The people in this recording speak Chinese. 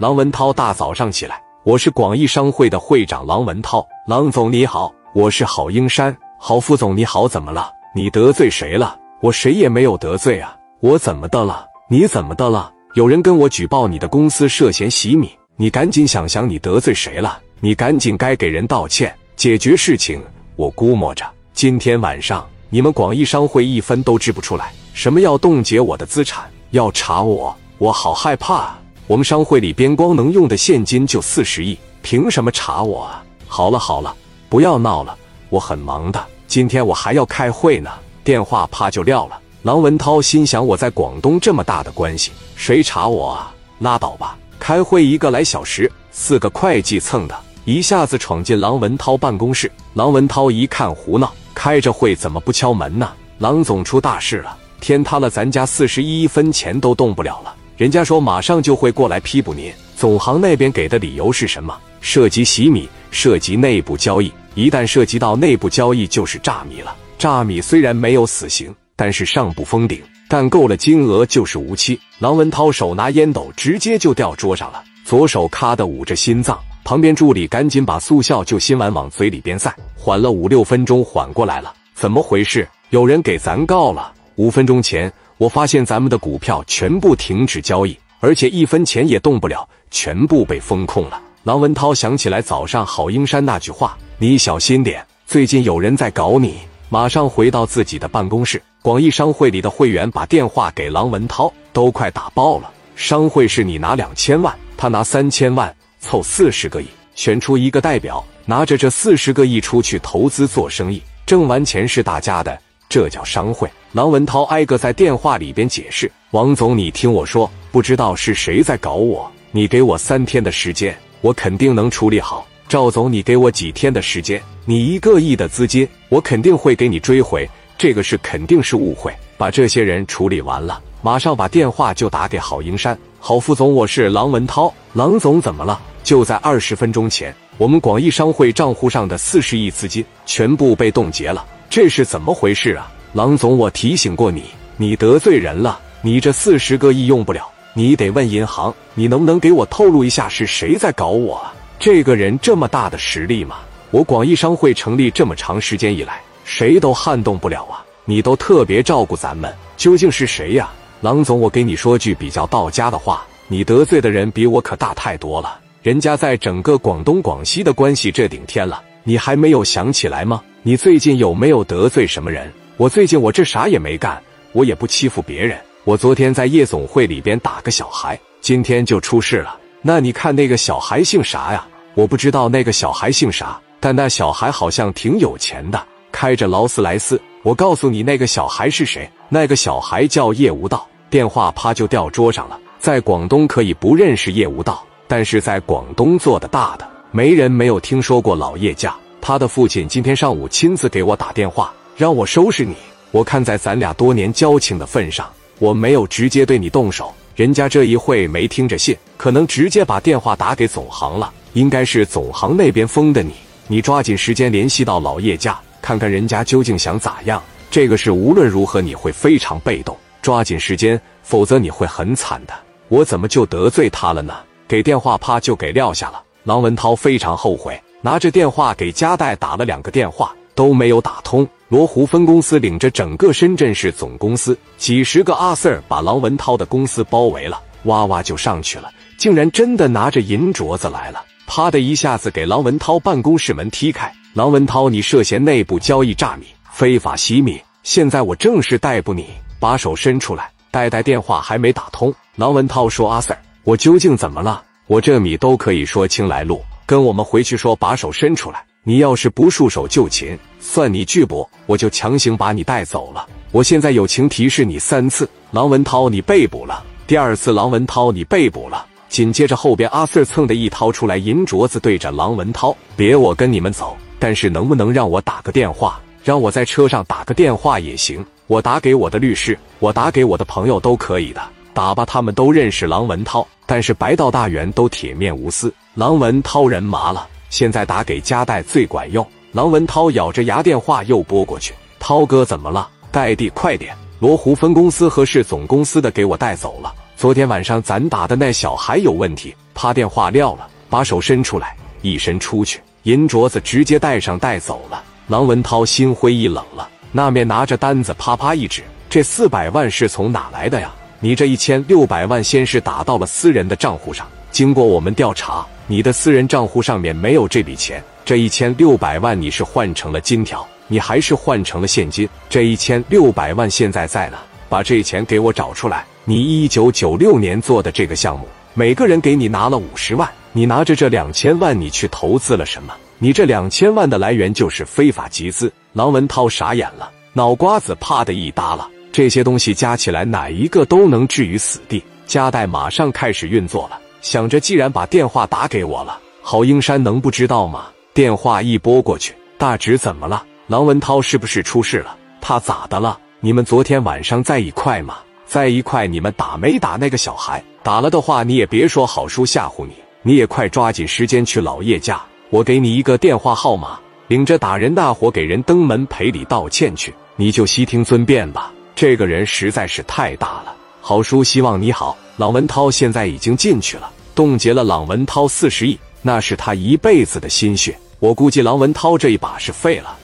郎文涛大早上起来，我是广义商会的会长郎文涛。郎总你好，我是郝英山。郝副总你好，怎么了？你得罪谁了？我谁也没有得罪啊。我怎么的了？你怎么的了？有人跟我举报你的公司涉嫌洗米，你赶紧想想你得罪谁了？你赶紧该给人道歉，解决事情。我估摸着今天晚上你们广义商会一分都支不出来。什么要冻结我的资产？要查我？我好害怕啊！我们商会里边光能用的现金就四十亿，凭什么查我啊？好了好了，不要闹了，我很忙的，今天我还要开会呢。电话啪就撂了。郎文涛心想：我在广东这么大的关系，谁查我啊？拉倒吧！开会一个来小时，四个会计蹭的，一下子闯进郎文涛办公室。郎文涛一看胡闹，开着会怎么不敲门呢？郎总出大事了，天塌了，咱家四十一分钱都动不了了。人家说马上就会过来批捕您。总行那边给的理由是什么？涉及洗米，涉及内部交易，一旦涉及到内部交易，就是诈米了。诈米虽然没有死刑。但是上不封顶，但够了金额就是无期。郎文涛手拿烟斗，直接就掉桌上了，左手咔的捂着心脏。旁边助理赶紧把速效救心丸往嘴里边塞，缓了五六分钟，缓过来了。怎么回事？有人给咱告了。五分钟前，我发现咱们的股票全部停止交易，而且一分钱也动不了，全部被风控了。郎文涛想起来早上郝英山那句话：“你小心点，最近有人在搞你。”马上回到自己的办公室。广义商会里的会员把电话给郎文涛，都快打爆了。商会是你拿两千万，他拿三千万，凑四十个亿，选出一个代表，拿着这四十个亿出去投资做生意，挣完钱是大家的，这叫商会。郎文涛挨个在电话里边解释：“王总，你听我说，不知道是谁在搞我，你给我三天的时间，我肯定能处理好。”赵总，你给我几天的时间？你一个亿的资金，我肯定会给你追回。这个事肯定是误会，把这些人处理完了，马上把电话就打给郝英山。郝副总，我是郎文涛。郎总怎么了？就在二十分钟前，我们广义商会账户上的四十亿资金全部被冻结了，这是怎么回事啊？郎总，我提醒过你，你得罪人了，你这四十个亿用不了，你得问银行。你能不能给我透露一下是谁在搞我啊？这个人这么大的实力吗？我广义商会成立这么长时间以来，谁都撼动不了啊！你都特别照顾咱们，究竟是谁呀？郎总，我给你说句比较道家的话，你得罪的人比我可大太多了。人家在整个广东广西的关系这顶天了，你还没有想起来吗？你最近有没有得罪什么人？我最近我这啥也没干，我也不欺负别人。我昨天在夜总会里边打个小孩，今天就出事了。那你看那个小孩姓啥呀？我不知道那个小孩姓啥，但那小孩好像挺有钱的，开着劳斯莱斯。我告诉你，那个小孩是谁？那个小孩叫叶无道。电话啪就掉桌上了。在广东可以不认识叶无道，但是在广东做的大的，没人没有听说过老叶家。他的父亲今天上午亲自给我打电话，让我收拾你。我看在咱俩多年交情的份上，我没有直接对你动手。人家这一会没听着信，可能直接把电话打给总行了。应该是总行那边封的你，你抓紧时间联系到老叶家，看看人家究竟想咋样。这个事无论如何你会非常被动，抓紧时间，否则你会很惨的。我怎么就得罪他了呢？给电话啪就给撂下了。郎文涛非常后悔，拿着电话给加代打了两个电话都没有打通。罗湖分公司领着整个深圳市总公司几十个阿 Sir 把郎文涛的公司包围了，哇哇就上去了，竟然真的拿着银镯子来了。啪的一下子给郎文涛办公室门踢开。郎文涛，你涉嫌内部交易诈米、非法洗米，现在我正式逮捕你，把手伸出来。呆呆电话还没打通，郎文涛说：“阿 Sir，我究竟怎么了？我这米都可以说清来路，跟我们回去说，把手伸出来。你要是不束手就擒，算你拒捕，我就强行把你带走了。我现在友情提示你三次，郎文涛，你被捕了。第二次，郎文涛，你被捕了。”紧接着后边，阿 Sir 蹭的一掏出来银镯子，对着郎文涛：“别我跟你们走，但是能不能让我打个电话？让我在车上打个电话也行。我打给我的律师，我打给我的朋友都可以的。打吧，他们都认识郎文涛，但是白道大员都铁面无私。郎文涛人麻了，现在打给加代最管用。郎文涛咬着牙，电话又拨过去：涛哥怎么了？代弟，快点！罗湖分公司和市总公司的给我带走了。”昨天晚上咱打的那小孩有问题。啪，电话撂了，把手伸出来，一伸出去，银镯子直接带上带走了。郎文涛心灰意冷了，那面拿着单子，啪啪一指：“这四百万是从哪来的呀？你这一千六百万先是打到了私人的账户上，经过我们调查，你的私人账户上面没有这笔钱。这一千六百万你是换成了金条，你还是换成了现金？这一千六百万现在在呢，把这钱给我找出来。你一九九六年做的这个项目，每个人给你拿了五十万，你拿着这两千万，你去投资了什么？”你这两千万的来源就是非法集资，郎文涛傻眼了，脑瓜子啪的一耷拉，这些东西加起来哪一个都能置于死地。加代马上开始运作了，想着既然把电话打给我了，郝英山能不知道吗？电话一拨过去，大侄怎么了？郎文涛是不是出事了？他咋的了？你们昨天晚上在一块吗？在一块，你们打没打那个小孩？打了的话，你也别说好叔吓唬你，你也快抓紧时间去老叶家。我给你一个电话号码，领着打人大伙给人登门赔礼道歉去，你就悉听尊便吧。这个人实在是太大了。好叔希望你好。朗文涛现在已经进去了，冻结了朗文涛四十亿，那是他一辈子的心血。我估计朗文涛这一把是废了。